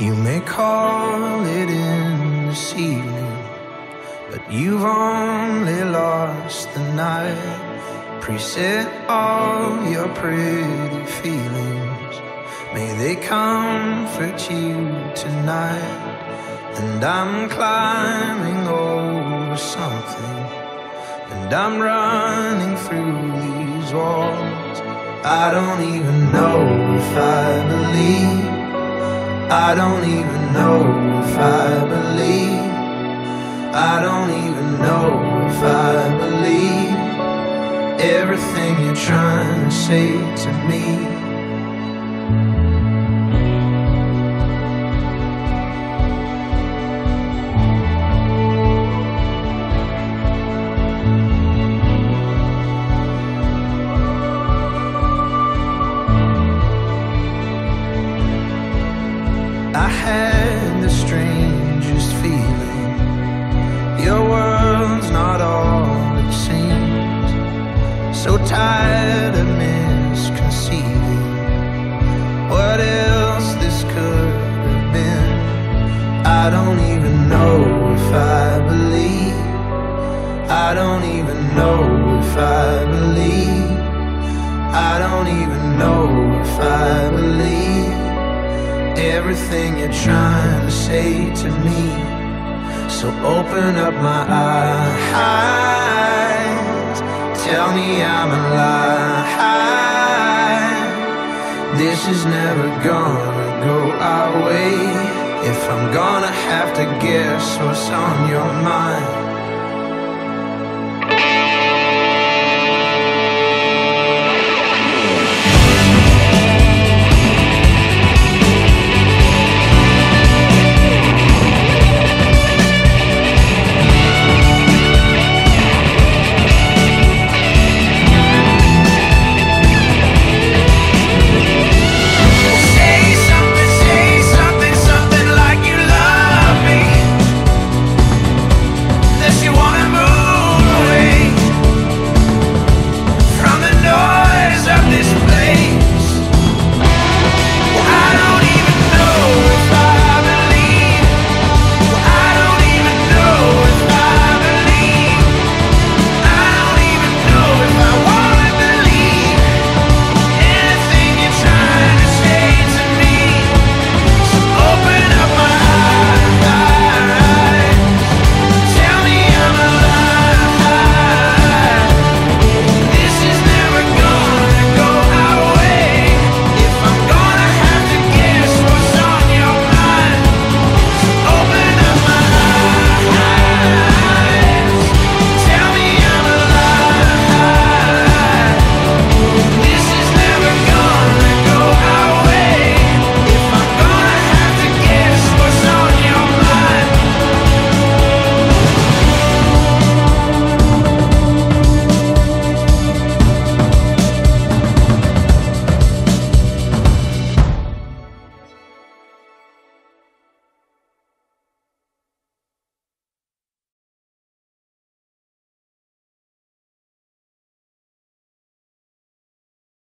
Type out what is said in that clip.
You may call it in this evening, but you've only lost the night. Preset all your pretty feelings. May they comfort you tonight. And I'm climbing over something. And I'm running through these walls. I don't even know if I believe. I don't even know if I believe. I don't even know if I believe everything you're trying to say to me. Tired of misconceiving what else this could have been. I don't even know if I believe. I don't even know if I believe. I don't even know if I believe everything you're trying to say to me. So open up my eyes, tell me I'm alive. This is never gonna go our way. If I'm gonna have to guess what's on your mind,